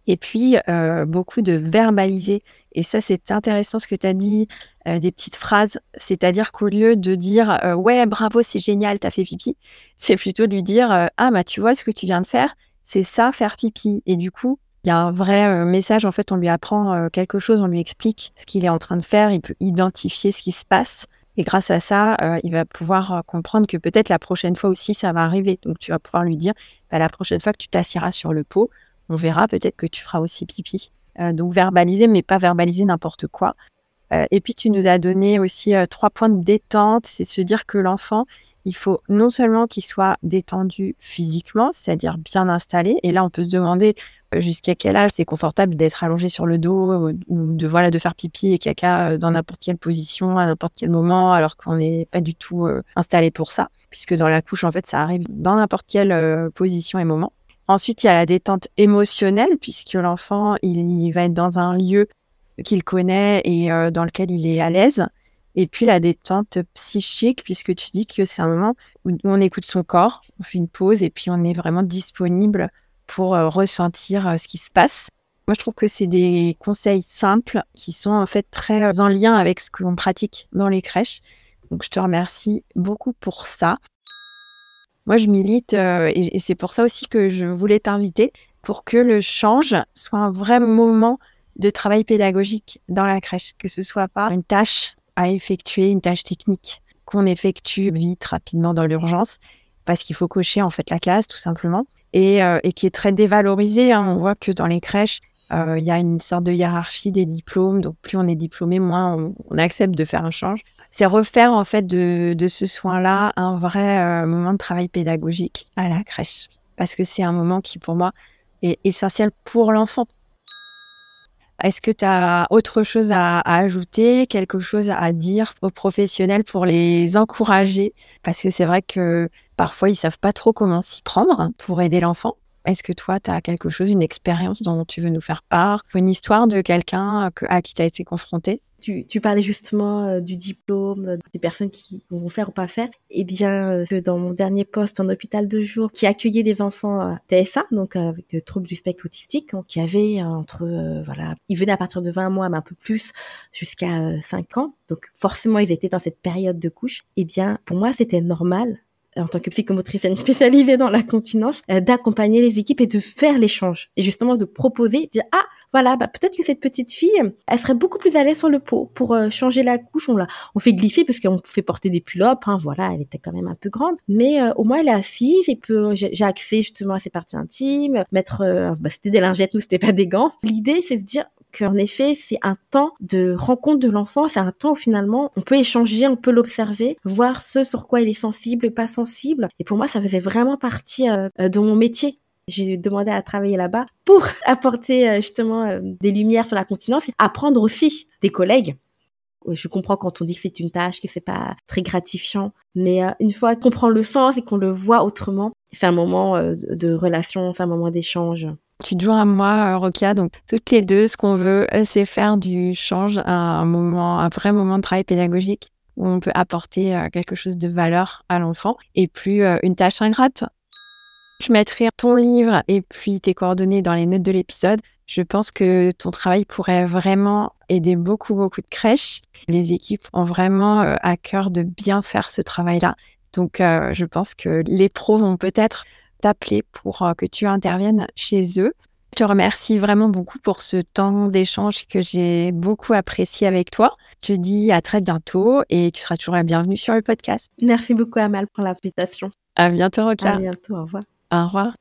et puis euh, beaucoup de verbaliser. Et ça, c'est intéressant ce que tu as dit, euh, des petites phrases, c'est-à-dire qu'au lieu de dire euh, ouais, bravo, c'est génial, t'as fait pipi, c'est plutôt de lui dire ah, bah tu vois ce que tu viens de faire, c'est ça, faire pipi. Et du coup, il y a un vrai message, en fait, on lui apprend quelque chose, on lui explique ce qu'il est en train de faire, il peut identifier ce qui se passe. Et grâce à ça, euh, il va pouvoir comprendre que peut-être la prochaine fois aussi, ça va arriver. Donc, tu vas pouvoir lui dire, bah, la prochaine fois que tu t'assieras sur le pot, on verra peut-être que tu feras aussi pipi. donc, verbaliser, mais pas verbaliser n'importe quoi. et puis, tu nous as donné aussi trois points de détente. C'est se dire que l'enfant, il faut non seulement qu'il soit détendu physiquement, c'est-à-dire bien installé. Et là, on peut se demander euh, jusqu'à quel âge c'est confortable d'être allongé sur le dos euh, ou de voilà de faire pipi et caca euh, dans n'importe quelle position à n'importe quel moment alors qu'on n'est pas du tout installé pour ça puisque dans la couche en fait ça arrive dans n'importe quelle position et moment. Ensuite, il y a la détente émotionnelle puisque l'enfant il, va être dans un lieu qu'il connaît et dans lequel il est à l'aise. Et puis la détente psychique, puisque tu dis que c'est un moment où on écoute son corps, on fait une pause et puis on est vraiment disponible pour euh, ressentir euh, ce qui se passe. Moi, je trouve que c'est des conseils simples qui sont en fait très euh, en lien avec ce que l'on pratique dans les crèches. Donc, je te remercie beaucoup pour ça. Moi, je milite et, c'est pour ça aussi que je voulais t'inviter pour que le change soit un vrai moment de travail pédagogique dans la crèche, que ce soit pas une tâche à effectuer, une tâche technique qu'on effectue vite, rapidement dans l'urgence, parce qu'il faut cocher en fait la case tout simplement, euh, et, qui est très dévalorisé. Hein. On voit que dans les crèches, euh, il y a une sorte de hiérarchie des diplômes. Donc, plus on est diplômé, moins on, accepte de faire un change. C'est refaire, en fait, de, ce soin-là un vrai euh, moment de travail pédagogique à la crèche. Parce que c'est un moment qui, pour moi, est essentiel pour l'enfant. Est-ce que tu as autre chose à, ajouter, quelque chose à dire aux professionnels pour les encourager? Parce que c'est vrai que parfois, ils savent pas trop comment s'y prendre pour aider l'enfant. Est-ce que toi, tu as quelque chose, une expérience dont tu veux nous faire part, une histoire de quelqu'un à qui tu as été confronté? Tu, parlais justement euh, du diplôme, euh, des personnes qui vont faire ou pas faire. Eh bien, euh, dans mon dernier poste en hôpital de jour, qui accueillait des enfants TFA, donc avec des troubles du spectre autistique, qui avaient entre, voilà, ils venaient à partir de 20 mois, mais un peu plus, jusqu'à 5 ans. Donc forcément, ils étaient dans cette période de couche. Eh bien, pour moi, c'était normal en tant que psychomotricienne spécialisée dans la continence, d'accompagner les équipes et de faire l'échange. Et justement de proposer, dire, ah, voilà, bah, peut-être que cette petite fille, elle serait beaucoup plus à l'aise sur le pot pour euh, changer la couche. On la, on fait glisser parce qu'on fait porter des pulopes. Hein, voilà, elle était quand même un peu grande, mais euh, au moins elle est assise et peut, j'ai accès justement à ses parties intimes, mettre, euh, bah, c'était des lingettes, nous c'était pas des gants. L'idée, c'est de dire qu'en effet, c'est un temps de rencontre de l'enfant, c'est un temps où finalement on peut échanger, on peut l'observer, voir ce sur quoi il est sensible, pas sensible. Et pour moi, ça faisait vraiment partie euh, de mon métier. J'ai demandé à travailler là-bas pour apporter euh, justement euh, des lumières sur la continence apprendre aussi des collègues. Je comprends quand on dit que c'est une tâche, que c'est pas très gratifiant, mais une fois qu'on prend le sens et qu'on le voit autrement, c'est un moment de relation, c'est un moment d'échange. Tu te joins à moi, Rokia. Donc, toutes les deux, ce qu'on veut, c'est faire du change, un moment, un vrai moment de travail pédagogique où on peut apporter quelque chose de valeur à l'enfant et plus une tâche ingrate. Je mettrai ton livre et puis tes coordonnées dans les notes de l'épisode. Je pense que ton travail pourrait vraiment aider beaucoup, beaucoup de crèches. Les équipes ont vraiment euh, à cœur de bien faire ce travail-là. Donc, euh, je pense que les pros vont peut-être t'appeler pour euh, que tu interviennes chez eux. Je te remercie vraiment beaucoup pour ce temps d'échange que j'ai beaucoup apprécié avec toi. Je te dis à très bientôt et tu seras toujours la bienvenue sur le podcast. Merci beaucoup Amal pour l'invitation. À bientôt Roca. À bientôt, au revoir. Au revoir.